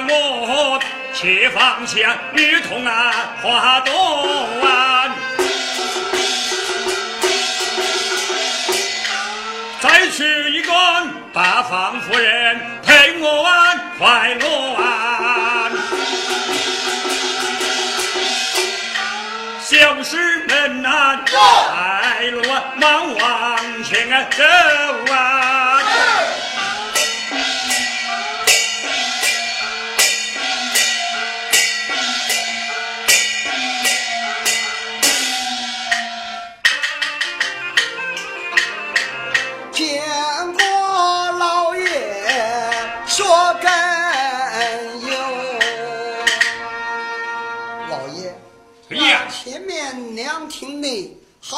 我落，且放下女童啊，花朵啊。再娶一个八方夫人陪我玩快乐啊，小师门啊，快乐忙往前走啊。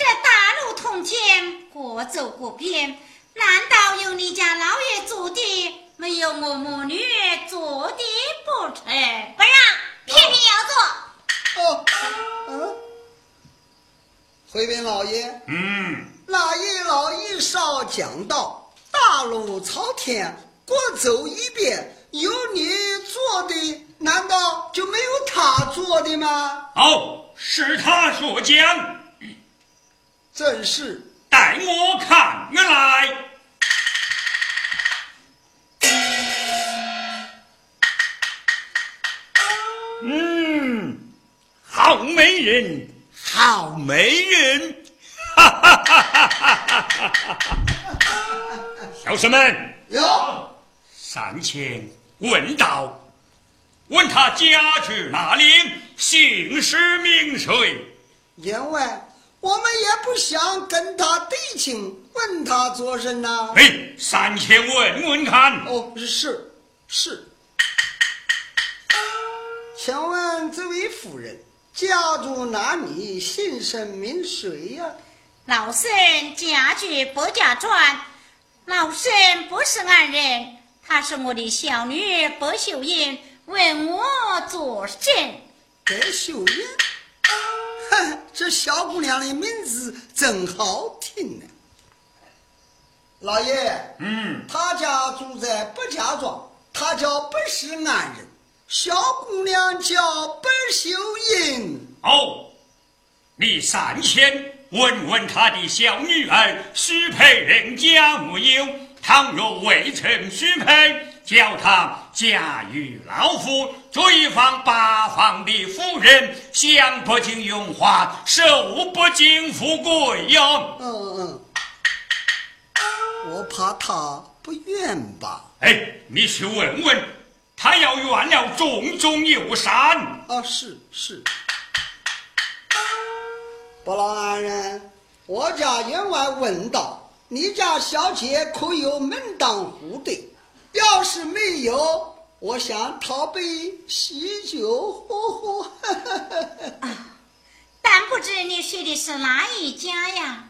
这大路通天，各走各边，难道有你家老爷做的，没有我母女做的不成？不让，偏偏要做。哦，嗯。回禀老爷，嗯，那一老一少讲道，大路朝天，各走一遍，有你做的，难道就没有他做的吗？哦，是他所讲，正是。待我看原来。嗯，好美人。好媒人，哈哈哈哈哈哈！小生们，有上前问道：“问他家住哪里，姓氏名谁？员外，我们也不想跟他对亲，问他做甚呢？哎，三千问问看。哦，是是。请问这位夫人家住哪里？姓甚名谁呀？老身家住白家庄，老身不是俺人，她是我的小女白秀英，问我做甚？白秀英，哼，这小姑娘的名字真好听呢。老爷，嗯，他家住在白家庄，他叫白石安人。小姑娘叫白秀英。哦，你上前问问他的小女儿许配人家没有？倘若未曾许配，叫她嫁与老夫，追放八方的夫人，享不尽荣华，受不尽富贵哟。嗯嗯，我怕他不愿吧？哎，你去问问。他要怨了重重有山啊！是是，不老安人，我家员外问道：“你家小姐可有门当户对？要是没有，我想讨杯喜酒喝喝。啊，但不知你说的是哪一家呀？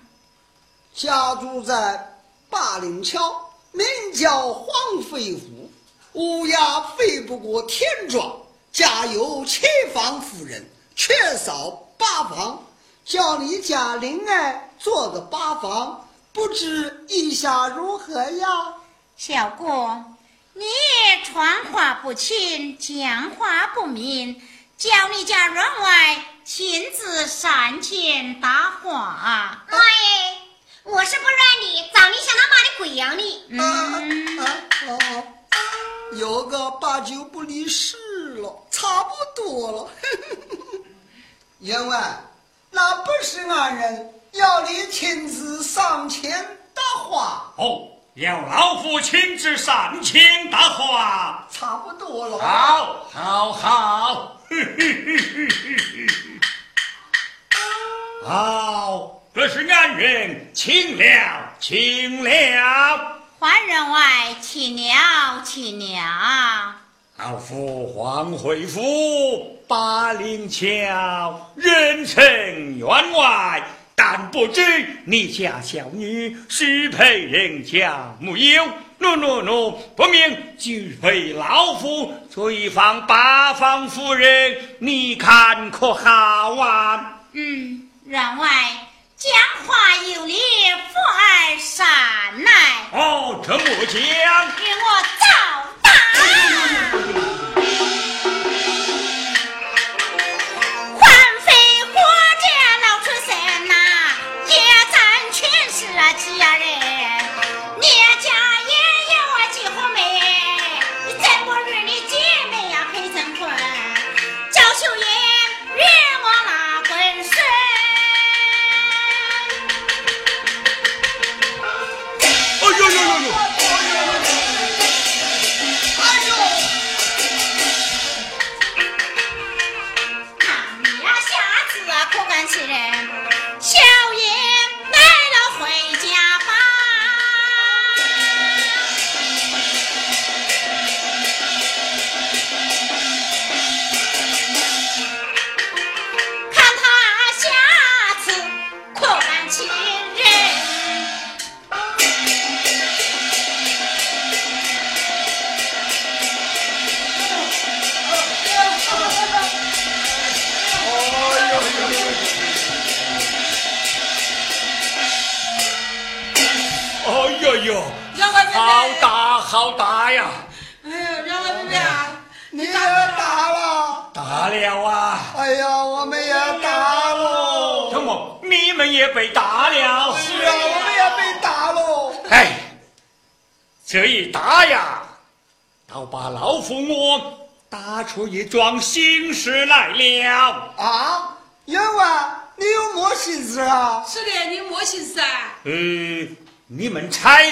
家住在八陵桥，名叫黄飞虎。乌鸦飞不过田庄，家有七房夫人，缺少八房，叫你家灵儿做个八房，不知意下如何呀？小姑，你传话不清，讲话不明，叫你家员外亲自上前答话。老爷，我是不软的，找你像他妈的鬼样的。嗯啊啊！有个八九不离十了，差不多了。员外，那不是俺人，要你亲自上前答话。哦，要老夫亲自上前答话，差不多了。好，好，好。好，这是俺人，请了，请了。还员外，请了，请了。老夫黄回府八陵桥，人称员外，但不知你家小女失配人家木有？喏喏喏，不明俱被老夫追放八方夫人，你看可好啊？嗯，员外。讲话有理，福儿善来。哦，这么讲，与我照打。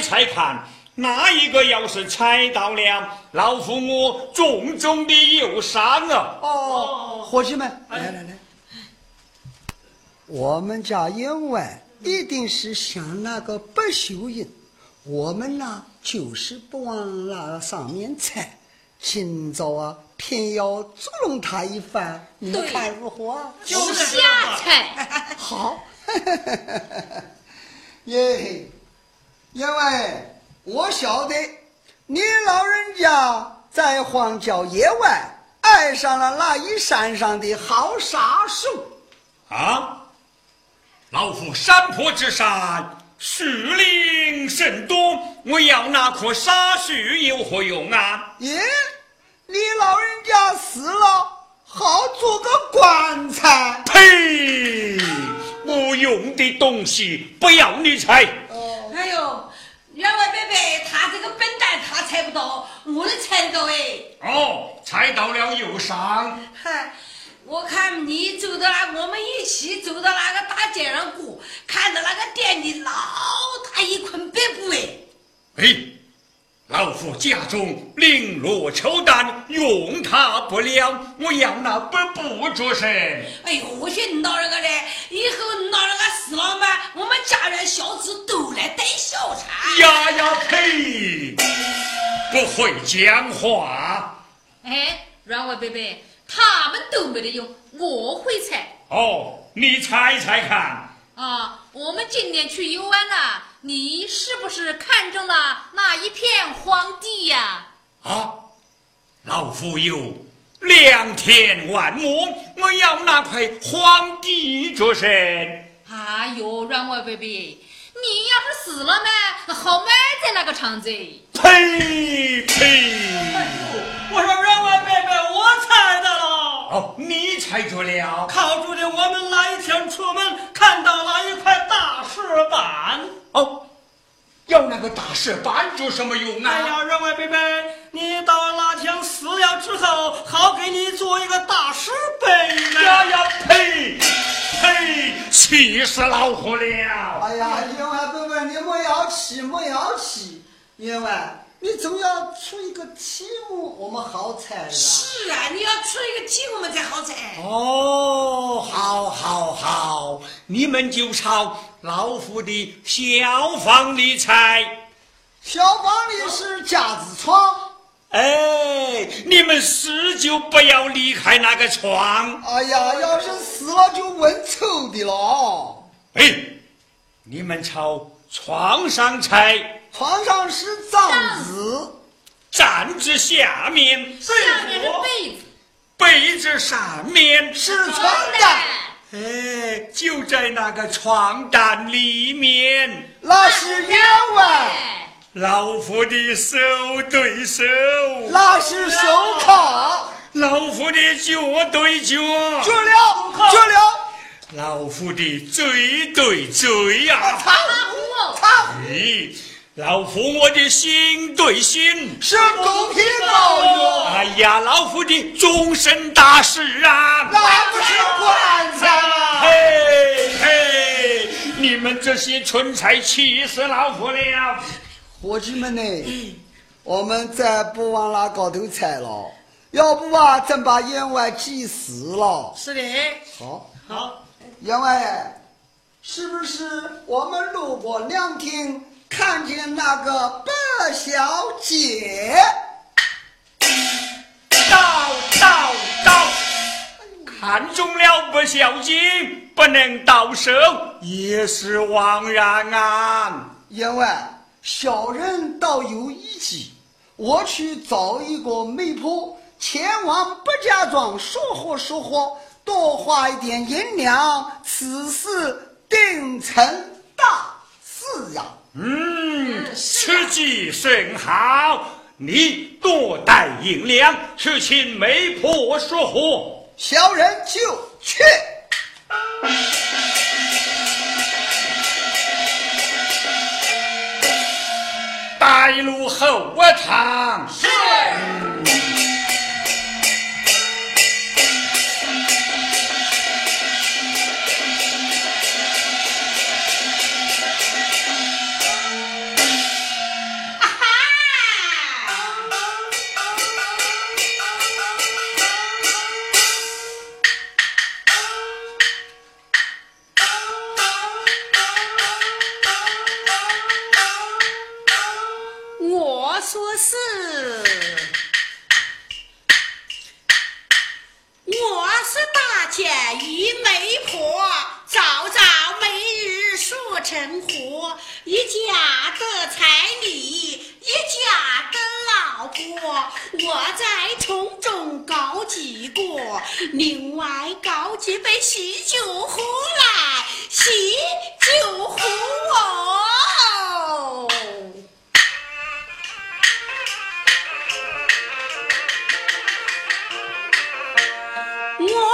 猜猜看，哪一个要是踩到了，老夫我重重的有伤啊！哦，伙计们，来来来，我们家员外一定是想那个不锈银，我们呢就是不往那上面猜。今早啊，偏要捉弄他一番，你们看如何？就是瞎猜。好，耶，员外。我晓得，你老人家在荒郊野外爱上了那一山上的好沙树啊！老夫山坡之山，树林甚多，我要那棵沙树有何用啊？咦，你老人家死了，好做个棺材。呸！无用的东西，不要你猜。哎呦！员外伯伯，他这个笨蛋，他猜不到，我能猜得到哎。哦，猜到了又伤。嗨，我看你走到那，我们一起走到那个大街上过，看到那个店里老大一捆白布哎。哎。老夫家中绫罗绸缎用它不了，我要那白布着身。哎呦，我去你老人家嘞，以后你老人家死了嘛，我们家人小子都来带小差。呀呀呸！不会讲话。哎，软娃贝贝，他们都没得用，我会猜。哦，你猜猜看。啊，我们今年去游玩了。你是不是看中了那一片荒地呀？啊，老夫有良田万亩，我要那块荒地着身。哎呦，阮外伯伯，你要是死了呢，好埋在那个场子。呸呸！我说阮外伯伯，我猜到了。哦，你猜着了。靠住的，我们那一天出门看到了一块大石板。哦，要那个大石板做什么用啊？哎呀，员外贝贝，你到那天死了之后，好给你做一个大石碑。呀呀呸呸！气死老虎了！哎呀，员外贝贝，你莫要气，莫要气，员外。你总要出一个题目，我们好猜是啊，你要出一个题目，我们才好猜。哦，好，好，好，你们就朝老夫的小房里猜。小房里是架子床。哎，你们死就不要离开那个床。哎呀，要是死了就问臭的了。哎，你们朝床上猜。床上是帐子，帐子下面下面是被子，被子上面是床单。哎，就在那个床单里面，那是员外。老夫的手对手，那是手铐。老夫的脚对脚，脚了，脚了。老夫的嘴对嘴呀，他他咦。老夫我的心对心是狗皮膏药。哎呀，老夫的终身大事啊，那不是棺材吗？嘿嘿，你们这些蠢材气死老夫了！伙计们呢？我们再不往那高头踩了，要不啊，真把员外急死了。是的。好，好，员外，是不是我们路过凉亭？看见那个白小姐，到到到，看中了白小姐，不能到手也是枉然啊！员外，小人倒有一计，我去找一个媒婆，前往白家庄，说和说和，多花一点银两，此事定成大事呀！嗯，此计甚好。你多带银两去请媒婆说和，小人就去。带路后堂。是。大姐一媒婆，早早每日说成活，一家的彩礼，一家的老婆，我在从中搞几个，另外搞几杯喜酒壶来，喜酒壶哦。我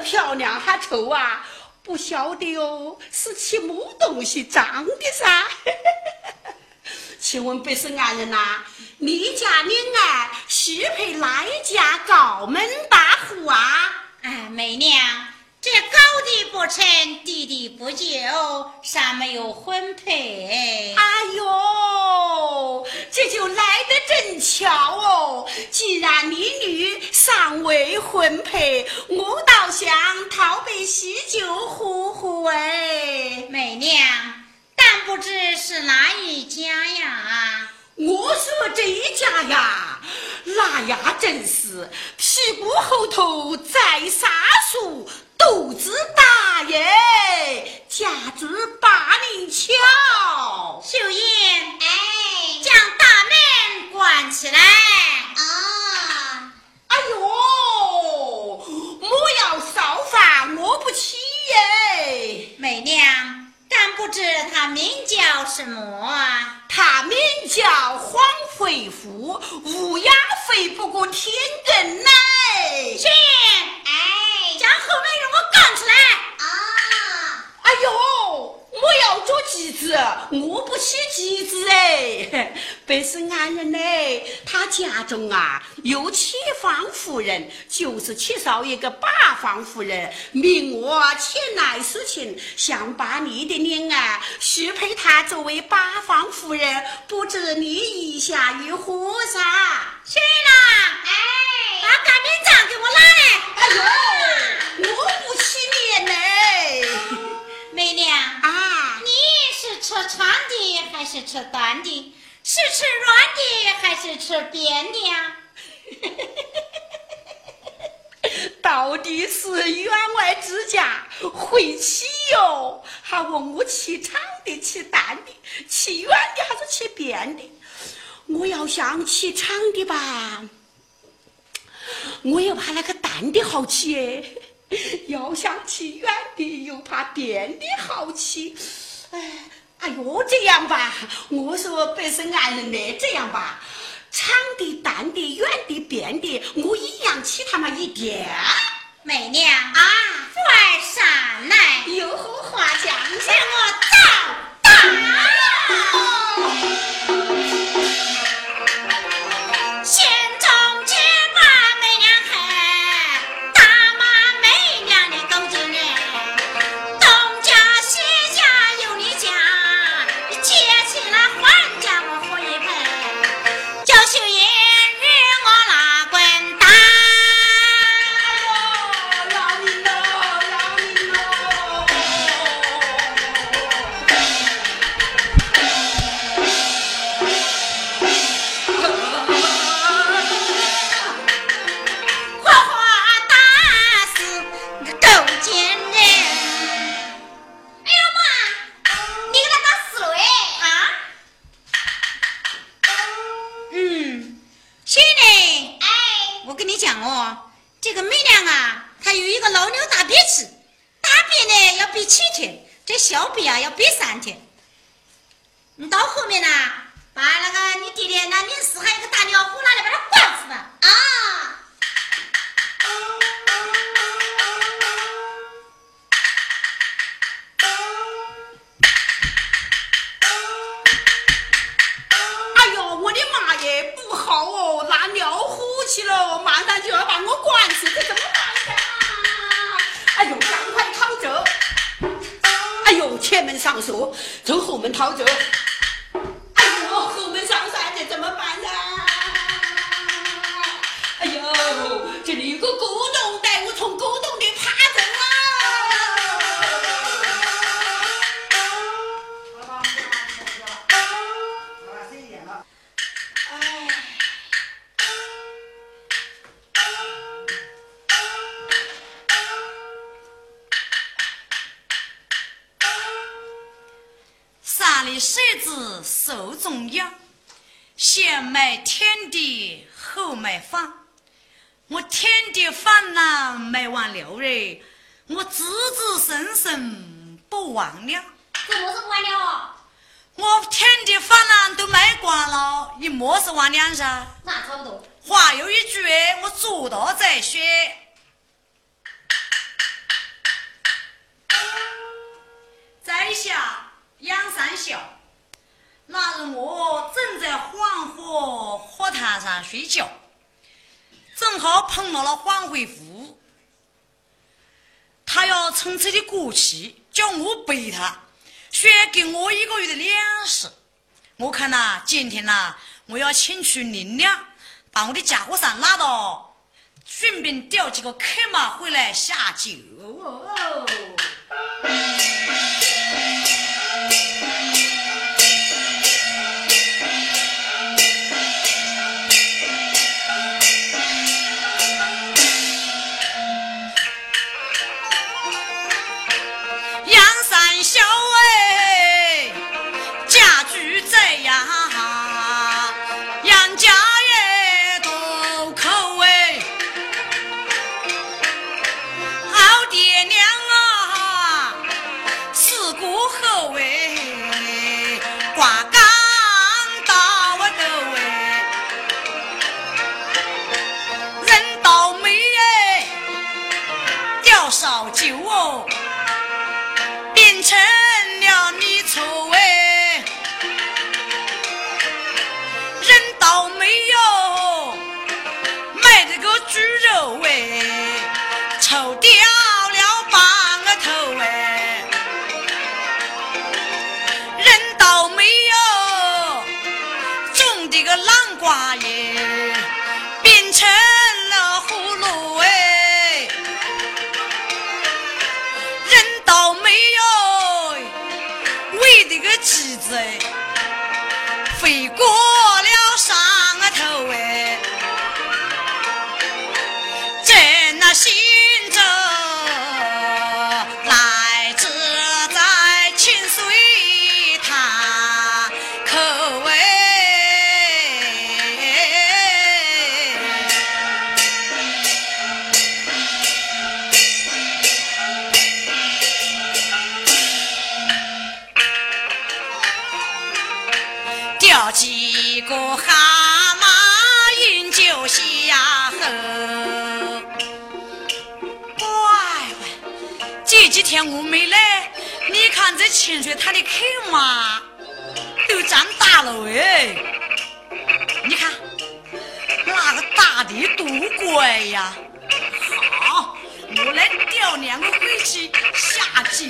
漂亮还丑啊？不晓得哦，是吃么东西长的噻？请问不是俺人呐，你家你爱适配哪一家高门大户啊？哎，美娘，这高的不成，低的不就，尚没有婚配。哎呦，这就来得正巧哦！既然你女尚未婚配，我倒想讨杯喜酒喝喝哎。美娘，但不知是哪一家呀？我说这一家呀，那呀真是屁股后头栽沙树，肚子大耶，家住八零桥。秀英，哎，将大门关起来。啊，哎呦，莫要烧饭，我不起耶。媚娘，但不知他名叫什么啊？他名叫黄飞虎，乌鸦飞不过天根来。去，哎，将后门给我赶出来。啊，哎呦，我要做鸡子，我不吃鸡子哎。本是俺人呢，他家中啊有七房夫人，就是缺少一个八房夫人。命我前来侍亲，想把你的脸啊许配他作为八房夫人，不知你意下如何噻？去啦！哎，把擀面杖给我拿来。哎呦，我不吃面呢。媚娘，啊，你是吃长的还是吃短的？是吃软的还是吃扁的呀？到底是员外之家会起哟，还问我起长的、起短的、起圆的还是起扁的？我要想起长的吧，我又怕那个淡的好起哎；要想起远的，又怕扁的好奇。哎，哎呦，这样吧，我说不是俺人的，这样吧。长的、淡的、圆的、扁的，我一样起他们一点。媚娘啊，快上来，有何话讲？给我照打。要憋三天。好久是忘了噻。那差不多。话有一句，我做到再说。在下杨三笑，那日我正在黄河河滩上睡觉，正好碰到了黄回夫，他要乘车的过去，叫我背他，说给我一个月的粮食。我看呐、今天呐、我要请去林娘，把我的家伙上拉到，顺便调几个客马回来下酒。这几天我没来你看这清水塘的口嘛都长大了喂你看那个大的多乖呀。好我来钓两个回去下酒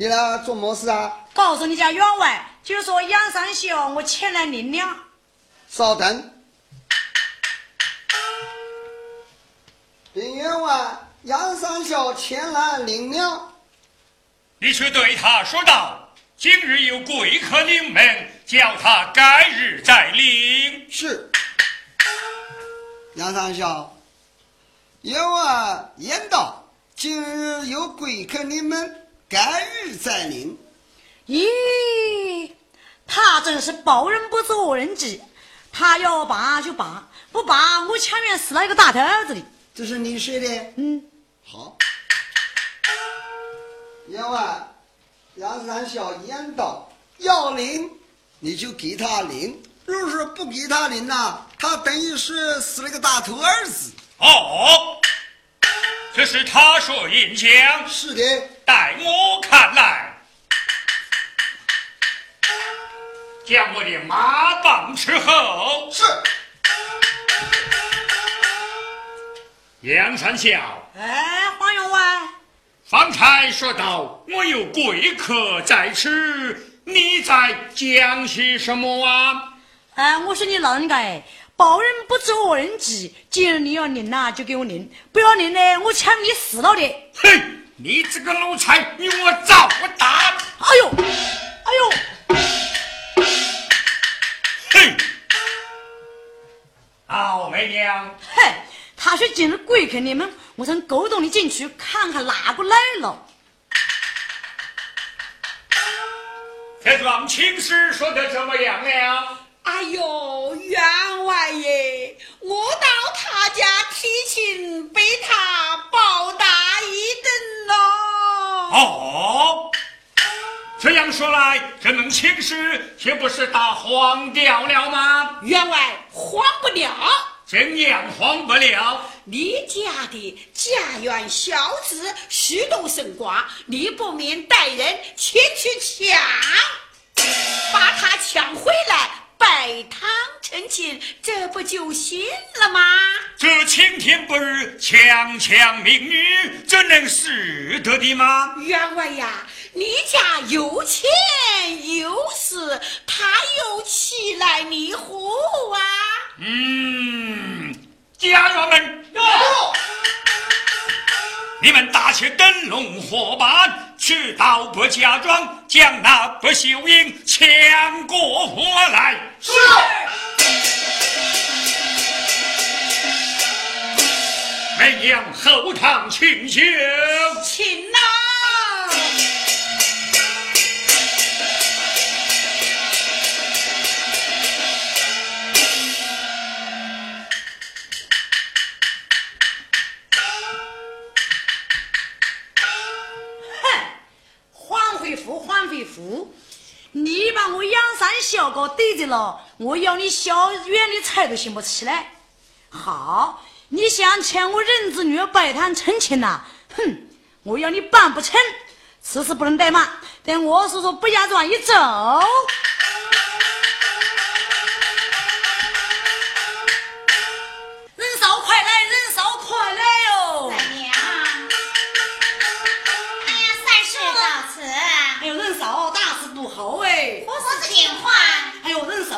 你来做么事啊？告诉你家员外，就说杨三笑我前来领粮。稍等，禀员外，杨三笑前来领粮。你去对他说道：今日有贵客临门，叫他改日再领。是。杨三笑，员外言道：今日有贵客临门。该日再领，咦，他真是保人不做人机，他要拔就拔，不拔我前面死了一个大头儿子的。这是你说的？嗯，好。幺啊，杨三笑，烟道要领，你就给他领；若是不给他领呐，他等于是死了个大头儿子。哦，这是他说硬枪。是的。待我看来，将我的马棒伺候。是。杨三笑，哎，黄员外，方才说到我有贵客在此，你在讲些什么啊？哎，我说你老人家哎，报人不知恶人忌，既然你要领呐，就给我领；不要领呢，我抢你死了的。嘿，你这个奴才，你我早我打！哎呦，哎呦，嘿，敖媚娘，嘿，他说进了贵客你们，我从狗洞里进去看看哪个来了。这桩情事说的怎么样了？哎呦，员外耶！我到他家提亲，被他暴打一顿喽。哦，这样说来，这门亲事岂不是大荒掉了吗？员外慌不了，怎样荒不了？你家的家园小子虚度神瓜，你不免带人前去抢，把他抢回来。拜堂成亲，这不就行了吗？这青天不日，强抢民女，怎能使得的吗？员外呀，你家有钱有势，他又岂来你乎啊？嗯，家人们，你们打起灯笼火把。去到白家庄，将那不秀英抢过火来。是。梅娘后堂请酒，请呐。搞对的了，我要你小院的菜都行不起来。好，你想抢我认子女拜堂成亲呐？哼，我要你办不成，此事不能怠慢。等我叔叔白家庄一走。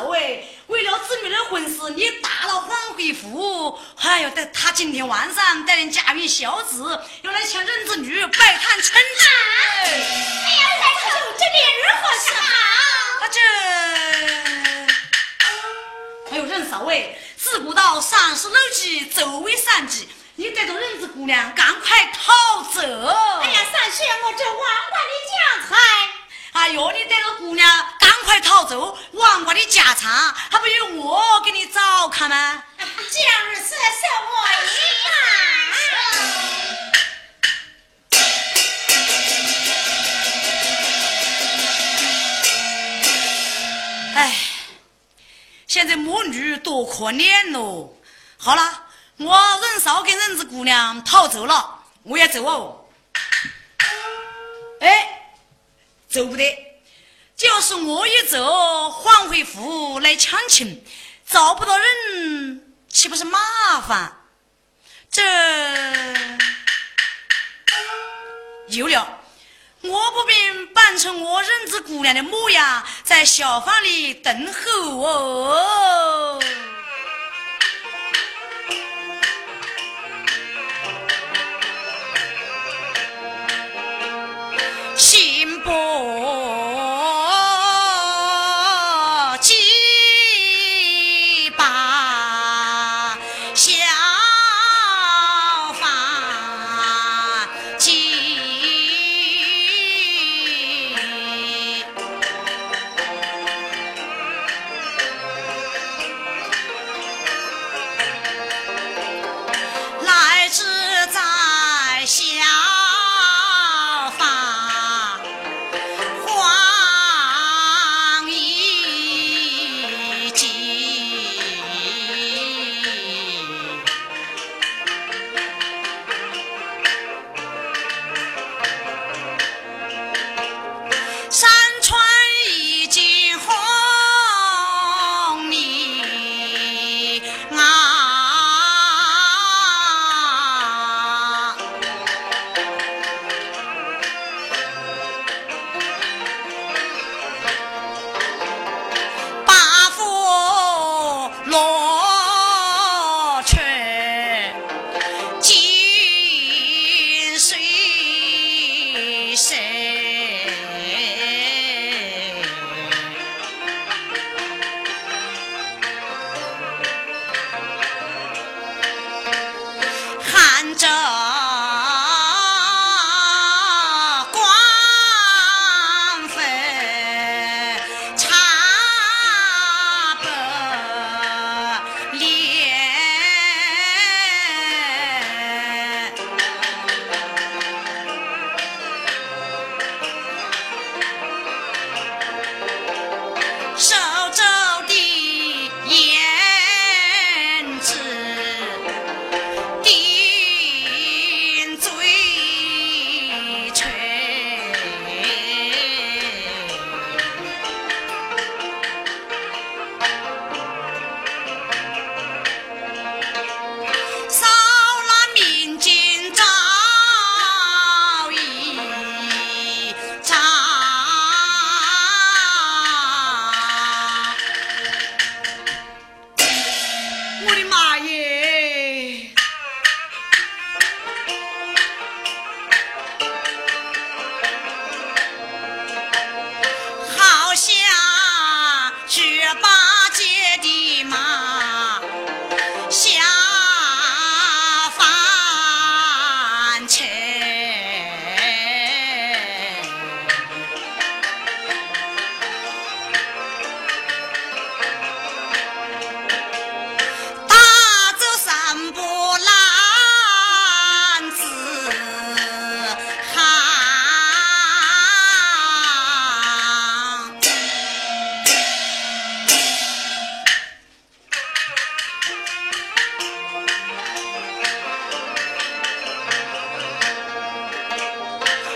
为了子女的婚事，你打了黄贵妇。哎呦，得他今天晚上带领家园小子，要来抢人子女拜堂成亲。哎呀，三叔，这年日何时好？这，哎呦，任少尉，自古道三十六计，走为上计。你带着人子姑娘，赶快逃走！哎呀，三叔，我这王八的家财。哎呦，你带着姑娘赶。快逃走！王国的家产还不由我给你照看吗？今日是什么日哎，现在母女多可怜喽！好了，我任少跟人子姑娘逃走了，我也走哦。哎，走不得。就是我一走，黄回府来抢亲，找不到人，岂不是麻烦？这有了，我不便扮成我人子姑娘的模样，在小房里等候哦。波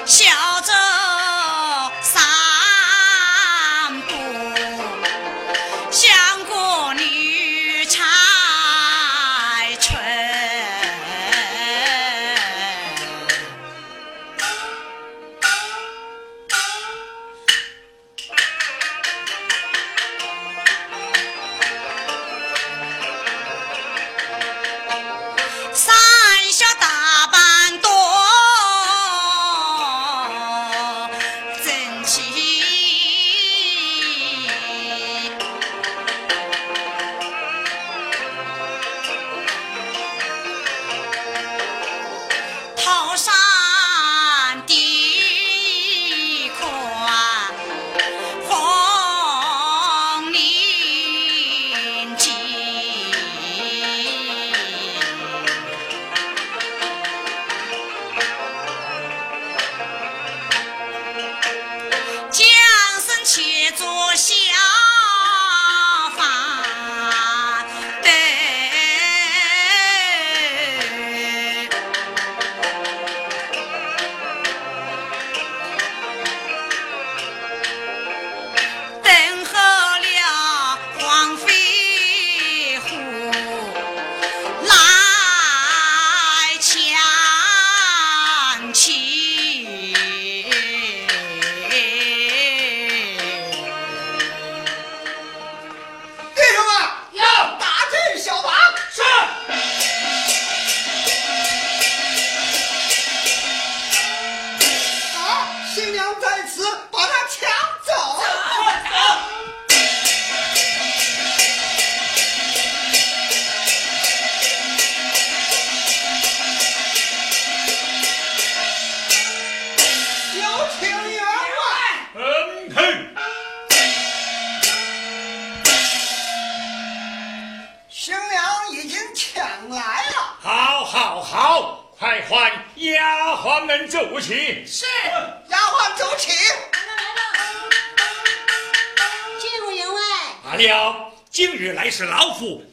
想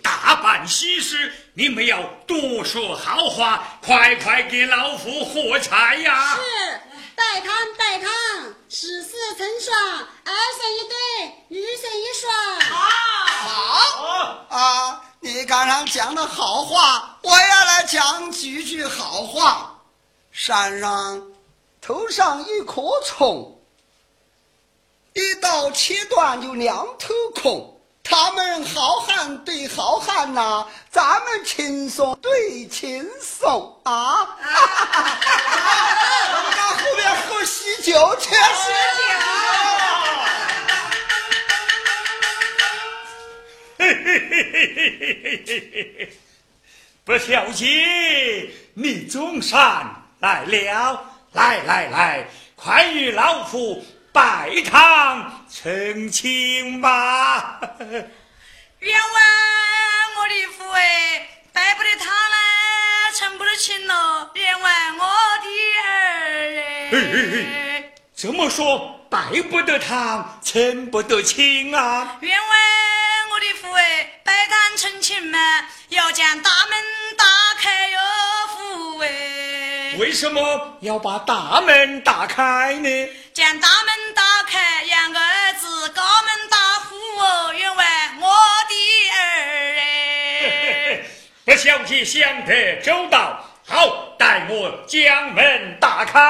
大办喜事，你们要多说好话，快快给老夫喝彩呀！是，带汤带汤，十四成双，儿孙一对，女孙一双。好啊！你刚刚讲的好话，我也来讲几句好话。山上头上一棵葱，一刀切断就两头空。他们好汉对好汉呐，咱们轻松对轻松啊！我们到后面喝喜酒去。喜酒。嘿嘿嘿嘿嘿嘿嘿嘿！不小姐，你总算来了，来来来，快与老夫。拜堂成亲吧！冤枉我的父哎，拜不得堂嘞成不得亲喽！冤枉我的儿哎！怎么说拜不得堂成不得亲啊？冤枉我的父哎，拜堂成亲嘛，要将大门打开哟，父哎！为什么要把大门打开呢？将大门打开，养个儿子高门大户哦，冤枉我的儿哎！不小姐想得周到，好，待我将门打开。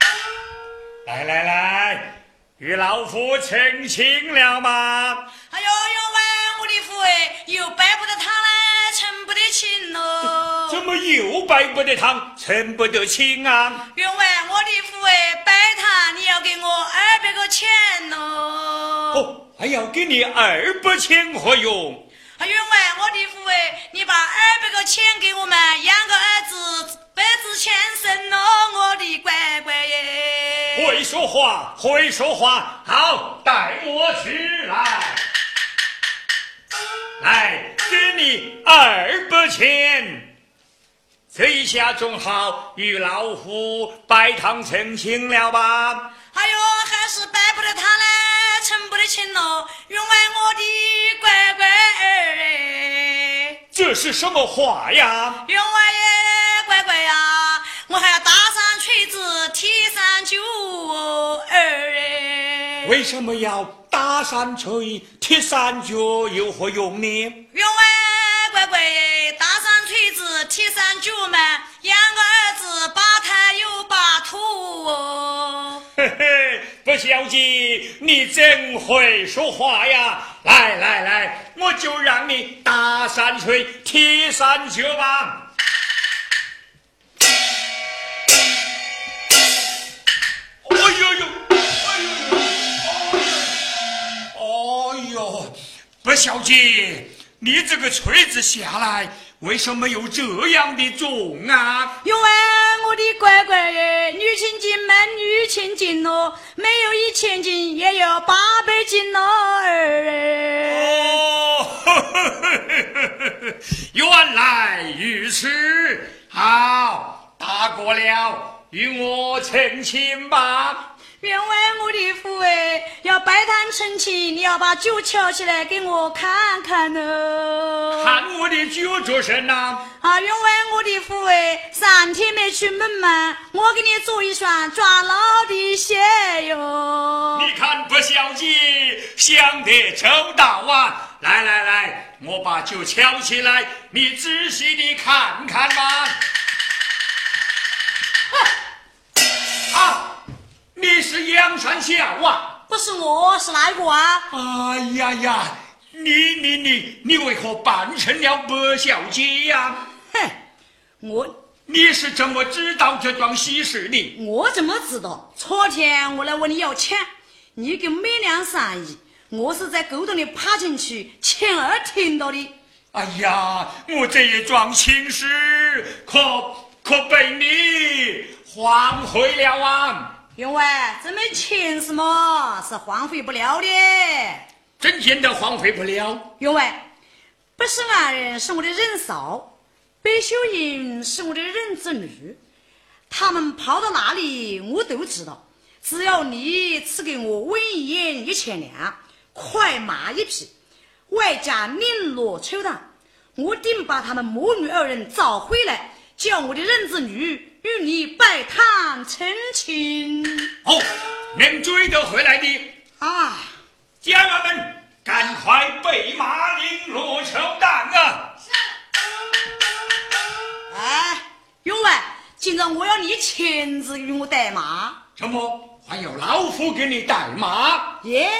来来来，与老夫成亲了吗？哎呦，呦喂我的父哎，又拜不得他嘞，成不得亲喽。怎么又拜不得堂，成不得亲啊？员外！我的父哎，拜堂你要给我二百个钱喽！哦，还要给你二百钱何用？啊，员外！我的父哎，你把二百个钱给我们养个儿子，百子千孙喽！我的乖乖耶！会说话，会说话，好，带我去来，来给你二百钱。这一下总好与老虎拜堂成亲了吧？哎呦，还是拜不得他嘞，成不得亲喽！冤枉我的乖乖儿哎！这是什么话呀？冤枉耶，乖乖呀！我还要打上锤子，踢上脚儿哎！为什么要打上锤、踢上脚，有何用呢？冤枉乖乖打上锤子，踢三脚嘛，养个儿子，把他又把土哦。嘿嘿，不小姐，你真会说话呀！来来来，我就让你打三锤，踢三脚吧。哎呦呦，哎呦呦，哎呦，不小姐，你这个锤子下来。为什么有这样的重啊？因为我的乖乖耶！女千金满女千金咯，没有一千金也有八百斤咯儿。哦，原来如此，好，大过了，与我成亲吧。冤枉我的父哎，要拜堂成亲，你要把酒敲起来给我看看呢。看我的酒做甚呐？啊，员外我的父哎，三天没出门嘛，我给你做一双抓老的鞋哟。你看不小姐想得周到啊！来来来，我把酒敲起来，你仔细的看看吧。你是杨山小啊？不是我，是哪个啊？哎呀呀，你你你你为何扮成了白小姐呀？哼，我你是怎么知道这桩喜事的？我怎么知道？昨天我来问你要钱，你给没两三亿，我是在沟洞里爬进去，钱儿听到的。哎呀，我这一桩亲事可可被你荒废了啊！员外，这门亲事嘛是荒废不了的，真见得荒废不了。因为，不是俺人是我的人嫂，白秀英是我的人子女，他们跑到哪里我都知道。只要你赐给我文银一千两，快马一匹，外加绫罗绸缎，我定把他们母女二人找回来，叫我的人子女与你拜堂成亲。哦，能追得回来的啊，家人们，赶快备马绫罗绸缎啊！哎，员外，今朝我要你亲自与我带马。什么？还有老夫给你带马？耶，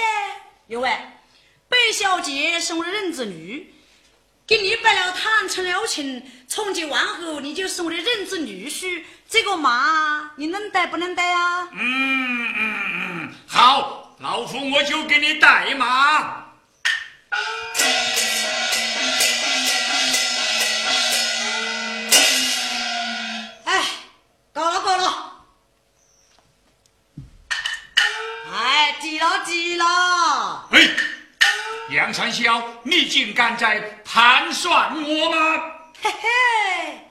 员外，白小姐是我的人子女，给你拜了堂成了亲，从今往后你就是我的人子女婿。这个马你能带不能带啊？嗯嗯嗯，好，老夫我就给你带马。哎，够了够了！哎，急了急了！哎，梁山小，你竟敢在盘算我吗？嘿嘿，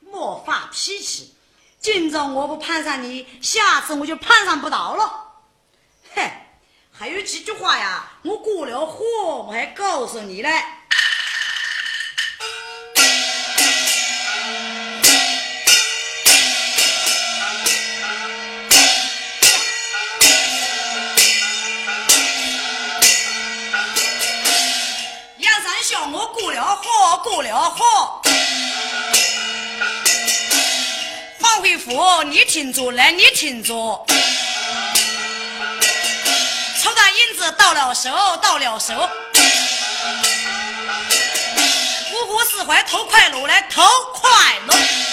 莫发脾气。今朝我不盘上你，下次我就盘上不到了。哼，还有几句话呀，我过了火我还告诉你嘞。过了好。黄飞虎，你听着，来你听着。抽大银子到了手，到了手。五湖四怀偷快乐来偷快乐。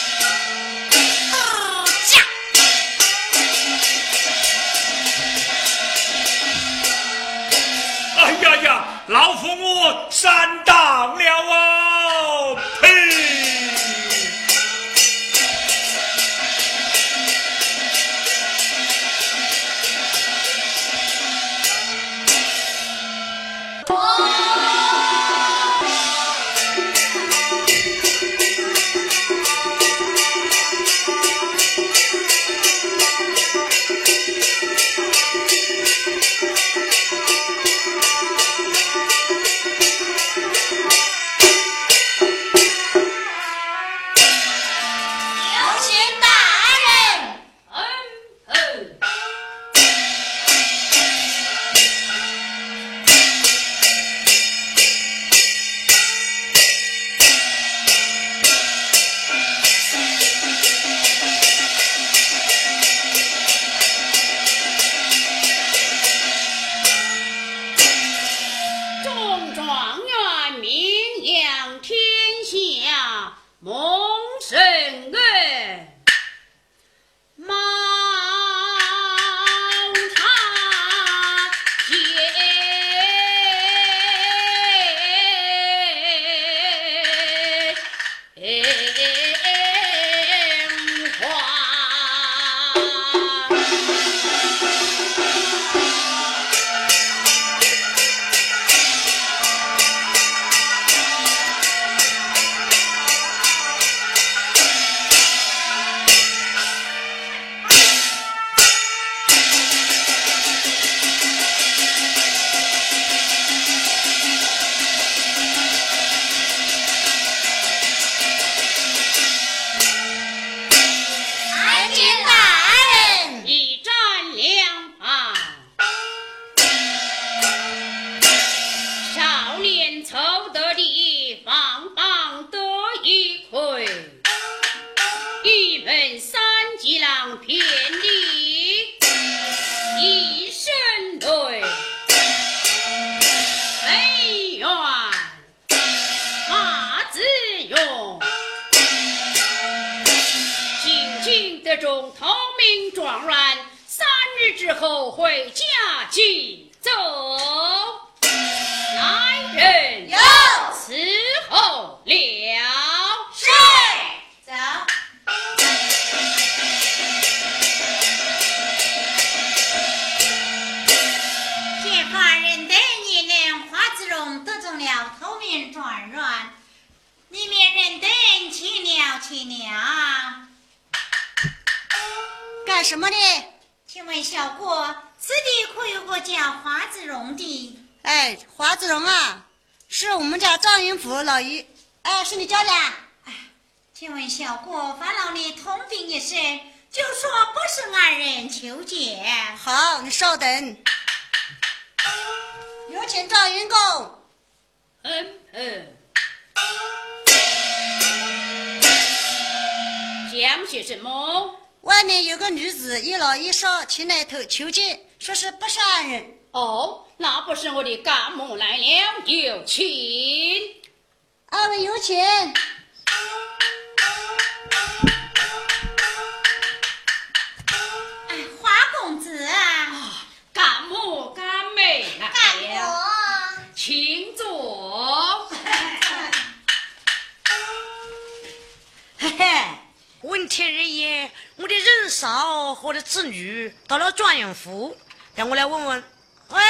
少和的子女到了状元府，让我来问问。喂，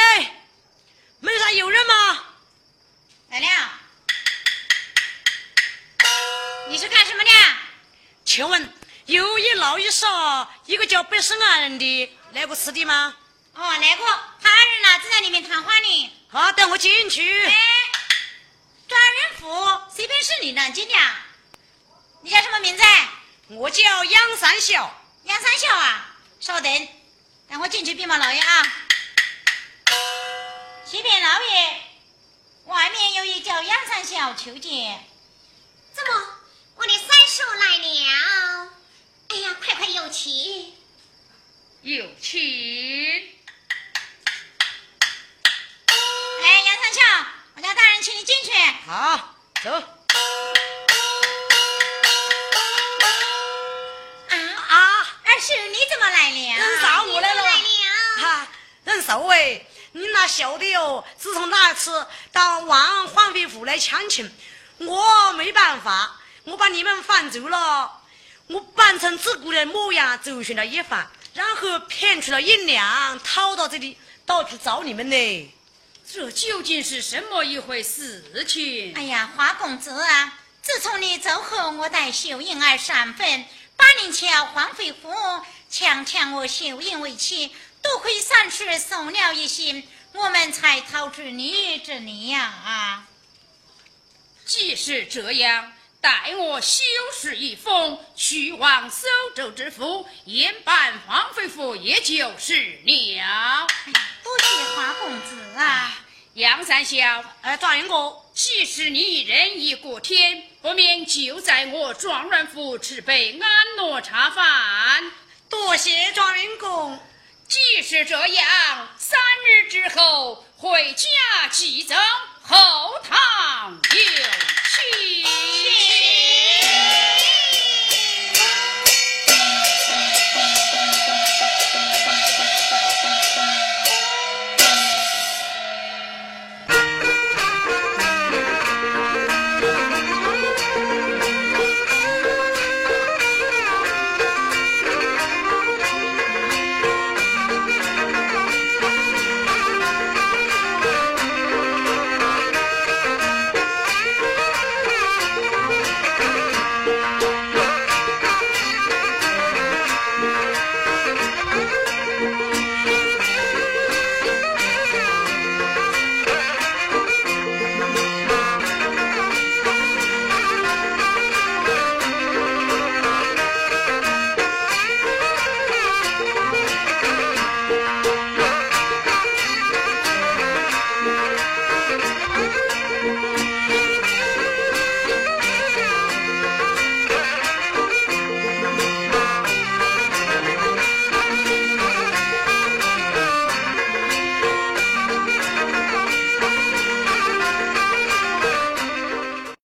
门上有人吗？来了。你是干什么的？请问有一老一少，一个叫白胜安人的来过此地吗？哦，来过，他二人呢，正在里面谈话呢。好，等我进去。哎，状元府，谁便是你呢？金娘，你叫什么名字？我叫杨三孝。杨三孝啊，稍等，等我进去禀报老爷啊。启禀老爷，外面有一叫杨三孝求见。怎么，我的三叔来了？哎呀，快快有请，有请。哎，杨三孝，我家大人请你进去。好，走。啊啊！二叔，你怎么来了？人少我来了。哈，人少哎。你那晓得哟？自从那次到王黄飞虎来抢亲，我没办法，我把你们放走了，我扮成自古的模样周旋了一番，然后骗取了银两，逃到这里，到处找你们呢。这究竟是什么一回事情？哎呀，花公子啊，自从你走后，我带秀英儿上坟，把你瞧皇妃府，强抢我秀英为妻。多亏三叔送了一心，我们才逃出你这里呀！啊，既是这样，待我修饰一封，去往苏州知府，严办黄飞府，也就是了。多谢花公子啊！杨三小，呃，状元哥，既是你人已过天，不免就在我状元府吃杯安乐茶饭。多谢状元公。既是这样，三日之后回家祭赠后堂有请。